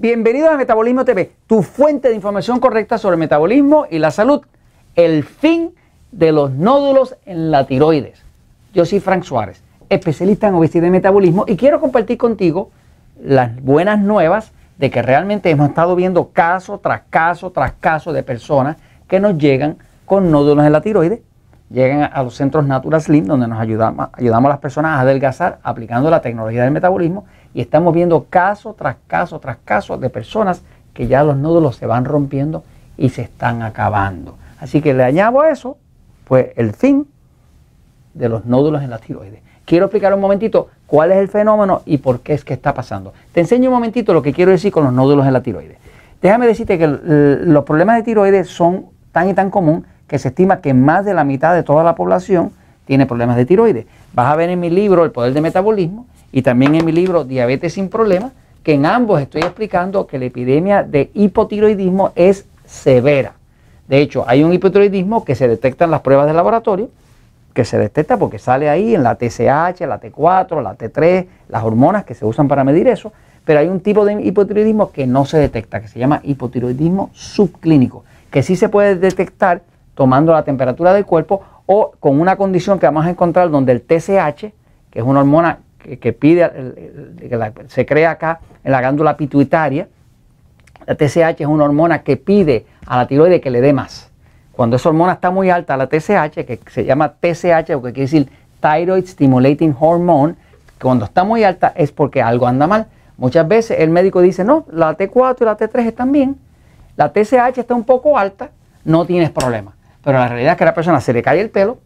Bienvenidos a Metabolismo TV, tu fuente de información correcta sobre metabolismo y la salud. El fin de los nódulos en la tiroides. Yo soy Frank Suárez, especialista en obesidad y metabolismo, y quiero compartir contigo las buenas nuevas de que realmente hemos estado viendo caso tras caso tras caso de personas que nos llegan con nódulos en la tiroides, llegan a los centros Natural Slim, donde nos ayudamos, ayudamos a las personas a adelgazar aplicando la tecnología del metabolismo y estamos viendo caso tras caso tras caso de personas que ya los nódulos se van rompiendo y se están acabando. Así que le añado a eso, pues el fin de los nódulos en la tiroides. Quiero explicar un momentito cuál es el fenómeno y por qué es que está pasando. Te enseño un momentito lo que quiero decir con los nódulos en la tiroides. Déjame decirte que los problemas de tiroides son tan y tan común que se estima que más de la mitad de toda la población tiene problemas de tiroides. Vas a ver en mi libro El Poder del Metabolismo y también en mi libro Diabetes sin Problemas, que en ambos estoy explicando que la epidemia de hipotiroidismo es severa. De hecho, hay un hipotiroidismo que se detecta en las pruebas de laboratorio, que se detecta porque sale ahí en la TSH, la T4, la T3, las hormonas que se usan para medir eso, pero hay un tipo de hipotiroidismo que no se detecta, que se llama hipotiroidismo subclínico, que sí se puede detectar tomando la temperatura del cuerpo o con una condición que vamos a encontrar donde el TSH, que es una hormona que, pide, que se crea acá en la glándula pituitaria. La TSH es una hormona que pide a la tiroide que le dé más. Cuando esa hormona está muy alta, la TSH, que se llama TSH, o que quiere decir Thyroid Stimulating Hormone, cuando está muy alta es porque algo anda mal. Muchas veces el médico dice, no, la T4 y la T3 están bien, la TSH está un poco alta, no tienes problema. Pero la realidad es que la persona se le cae el pelo,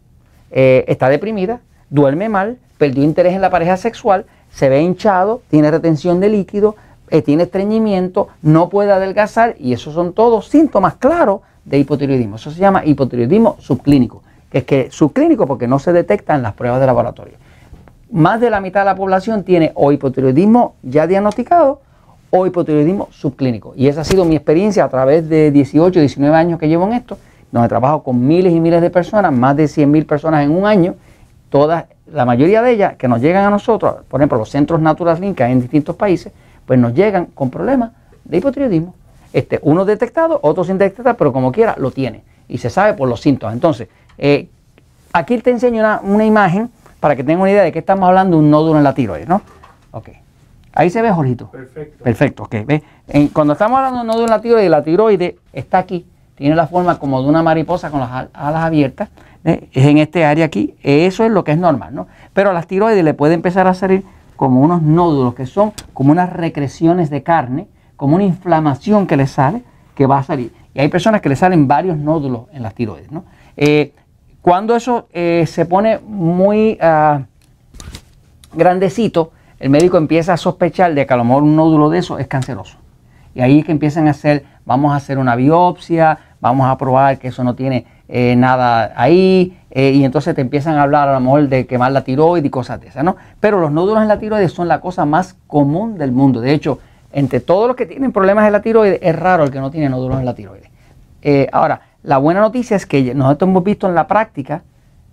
eh, está deprimida, duerme mal, perdió interés en la pareja sexual, se ve hinchado, tiene retención de líquido, eh, tiene estreñimiento, no puede adelgazar y esos son todos síntomas claros de hipotiroidismo. Eso se llama hipotiroidismo subclínico, que es que subclínico porque no se detecta en las pruebas de laboratorio. Más de la mitad de la población tiene o hipotiroidismo ya diagnosticado o hipotiroidismo subclínico. Y esa ha sido mi experiencia a través de 18, 19 años que llevo en esto, donde trabajo con miles y miles de personas, más de 100 mil personas en un año, todas la mayoría de ellas que nos llegan a nosotros, por ejemplo, los centros Natural Link que hay en distintos países, pues nos llegan con problemas de hipotiroidismo. Este, uno detectado, otro sin detectar, pero como quiera lo tiene y se sabe por los síntomas. Entonces, eh, aquí te enseño una, imagen para que tengan una idea de qué estamos hablando, un nódulo en la tiroides, ¿no? Ok. Ahí se ve, Jorgito. Perfecto. Perfecto, ok. ¿Ve? cuando estamos hablando de un nódulo en la tiroides, la tiroides está aquí, tiene la forma como de una mariposa con las alas abiertas ¿eh? es en este área aquí, eso es lo que es normal, ¿no? Pero a las tiroides le puede empezar a salir como unos nódulos que son como unas recreciones de carne, como una inflamación que le sale, que va a salir. Y hay personas que le salen varios nódulos en las tiroides, ¿no? Eh, cuando eso eh, se pone muy ah, grandecito, el médico empieza a sospechar de que a lo mejor un nódulo de eso es canceroso. Y ahí es que empiezan a hacer, vamos a hacer una biopsia, vamos a probar que eso no tiene eh, nada ahí, eh, y entonces te empiezan a hablar a lo mejor de quemar la tiroides y cosas de esas, ¿no? Pero los nódulos en la tiroides son la cosa más común del mundo. De hecho, entre todos los que tienen problemas en la tiroides, es raro el que no tiene nódulos en la tiroides. Eh, ahora, la buena noticia es que nosotros hemos visto en la práctica,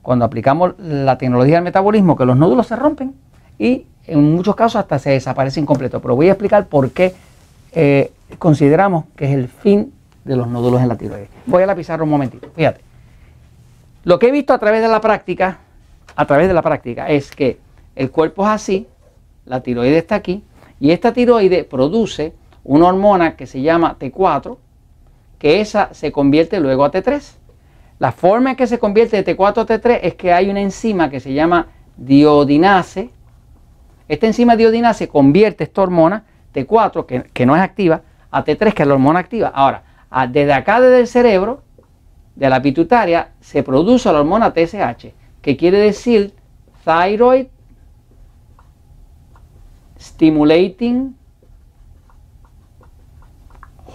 cuando aplicamos la tecnología del metabolismo, que los nódulos se rompen y en muchos casos hasta se desaparecen completo. Pero voy a explicar por qué consideramos que es el fin de los nódulos en la tiroides. Voy a la pizarra un momentito, fíjate. Lo que he visto a través de la práctica, a través de la práctica, es que el cuerpo es así, la tiroide está aquí, y esta tiroide produce una hormona que se llama T4, que esa se convierte luego a T3. La forma en que se convierte de T4 a T3 es que hay una enzima que se llama diodinase. Esta enzima diodinase convierte esta hormona T4, que, que no es activa, a T3, que es la hormona activa. Ahora, desde acá, desde el cerebro, de la pituitaria, se produce la hormona TSH, que quiere decir Thyroid Stimulating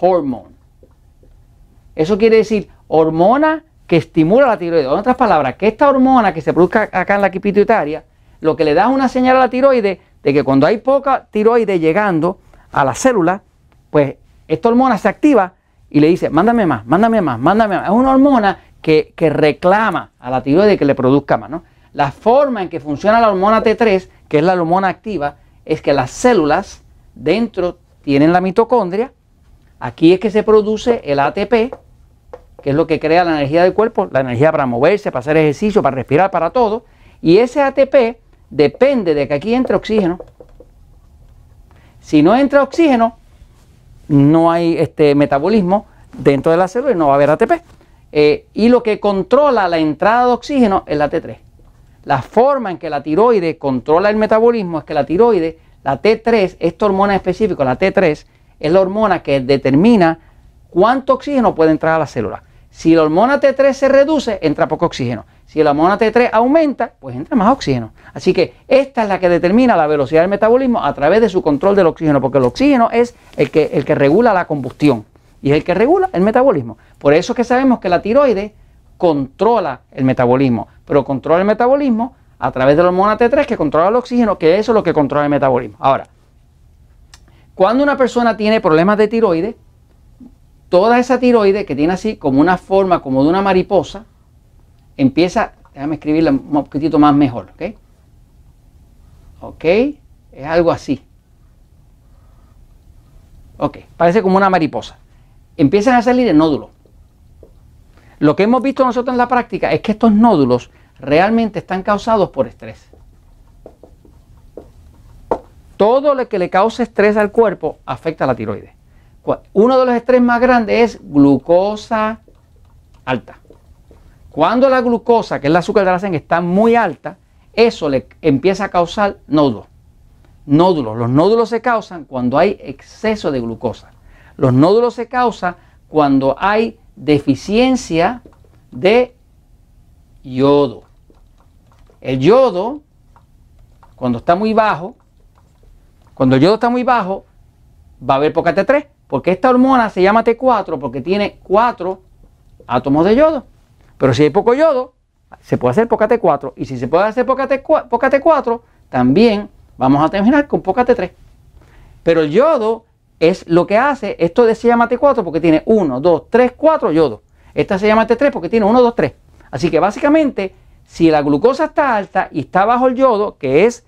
Hormone. Eso quiere decir hormona que estimula la tiroides. En otras palabras, que esta hormona que se produzca acá en la pituitaria, lo que le da una señal a la tiroide de que cuando hay poca tiroide llegando a la célula, pues esta hormona se activa y le dice, mándame más, mándame más, mándame más. Es una hormona que, reclama a la tiroides que le produzca más. ¿no? La forma en que funciona la hormona T3, que es la hormona activa, es que las células dentro tienen la mitocondria. Aquí es que se produce el ATP, que es lo que crea la energía del cuerpo, la energía para moverse, para hacer ejercicio, para respirar, para todo. Y ese ATP depende de que aquí entre oxígeno. Si no entra oxígeno, no hay este metabolismo dentro de la célula y no va a haber ATP. Eh, y lo que controla la entrada de oxígeno es la T3. La forma en que la tiroide controla el metabolismo es que la tiroide, la T3, esta hormona específica, la T3, es la hormona que determina cuánto oxígeno puede entrar a la célula. Si la hormona T3 se reduce, entra poco oxígeno. Si la hormona T3 aumenta, pues entra más oxígeno. Así que esta es la que determina la velocidad del metabolismo a través de su control del oxígeno, porque el oxígeno es el que, el que regula la combustión y es el que regula el metabolismo. Por eso es que sabemos que la tiroide controla el metabolismo, pero controla el metabolismo a través de la hormona T3 que controla el oxígeno, que eso es lo que controla el metabolismo. Ahora, cuando una persona tiene problemas de tiroide, toda esa tiroide que tiene así como una forma como de una mariposa, empieza, déjame escribirla un poquitito más mejor, ¿ok? ¿Ok? Es algo así. Ok, parece como una mariposa. Empiezan a salir el nódulo. Lo que hemos visto nosotros en la práctica es que estos nódulos realmente están causados por estrés. Todo lo que le cause estrés al cuerpo afecta a la tiroides. Uno de los estrés más grandes es glucosa alta. Cuando la glucosa, que es el azúcar de la sangre, está muy alta, eso le empieza a causar nódulos. Nódulos. Los nódulos se causan cuando hay exceso de glucosa. Los nódulos se causan cuando hay deficiencia de yodo. El yodo, cuando está muy bajo, cuando el yodo está muy bajo, va a haber poca T3, porque esta hormona se llama T4 porque tiene 4 átomos de yodo. Pero si hay poco yodo, se puede hacer poca T4. Y si se puede hacer poca, T4, también vamos a terminar con poca T3. Pero el yodo es lo que hace, esto se llama T4 porque tiene 1, 2, 3, 4 yodo. Esta se llama T3 porque tiene 1, 2, 3. Así que básicamente, si la glucosa está alta y está bajo el yodo, que es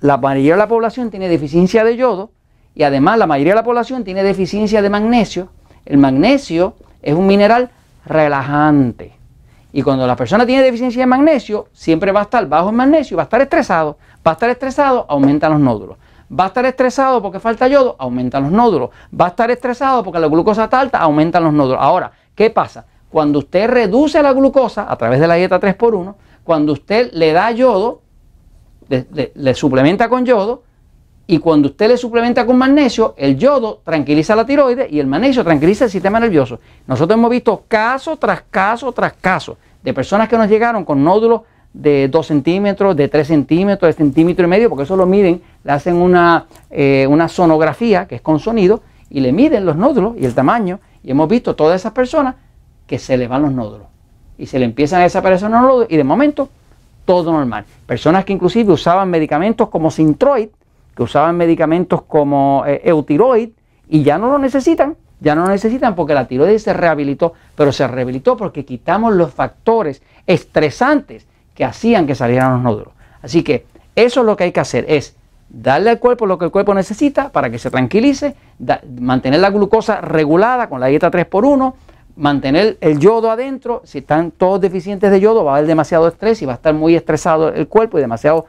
la mayoría de la población tiene deficiencia de yodo, y además la mayoría de la población tiene deficiencia de magnesio, el magnesio es un mineral relajante. Y cuando la persona tiene deficiencia de magnesio, siempre va a estar bajo en magnesio, va a estar estresado. Va a estar estresado, aumentan los nódulos. Va a estar estresado porque falta yodo, aumentan los nódulos. Va a estar estresado porque la glucosa está alta, aumentan los nódulos. Ahora, ¿qué pasa? Cuando usted reduce la glucosa a través de la dieta 3x1, cuando usted le da yodo, le, suplementa con yodo, y cuando usted le suplementa con magnesio, el yodo tranquiliza la tiroides y el magnesio tranquiliza el sistema nervioso. Nosotros hemos visto caso tras caso tras caso de personas que nos llegaron con nódulos de 2 centímetros, de 3 centímetros, de centímetro y medio, porque eso lo miden, le hacen una, eh, una sonografía que es con sonido y le miden los nódulos y el tamaño. Y hemos visto todas esas personas que se le van los nódulos y se le empiezan a desaparecer los nódulos y de momento todo normal. Personas que inclusive usaban medicamentos como Sintroid, que usaban medicamentos como eh, Eutiroid y ya no lo necesitan, ya no lo necesitan porque la tiroides se rehabilitó, pero se rehabilitó porque quitamos los factores estresantes que hacían que salieran los nódulos. Así que eso es lo que hay que hacer, es darle al cuerpo lo que el cuerpo necesita para que se tranquilice, mantener la glucosa regulada con la dieta 3x1, mantener el yodo adentro, si están todos deficientes de yodo va a haber demasiado estrés y va a estar muy estresado el cuerpo y demasiado,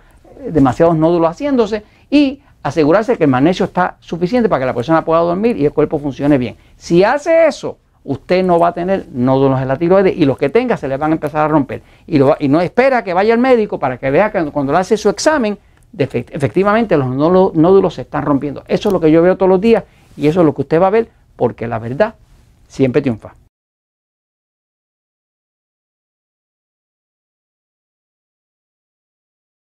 demasiados nódulos haciéndose y asegurarse que el magnesio está suficiente para que la persona pueda dormir y el cuerpo funcione bien. Si hace eso, usted no va a tener nódulos en la tiroides y los que tenga se le van a empezar a romper. Y, no espera que vaya al médico para que vea que cuando le hace su examen, efectivamente los nódulos se están rompiendo. Eso es lo que yo veo todos los días y eso es lo que usted va a ver porque la verdad siempre triunfa.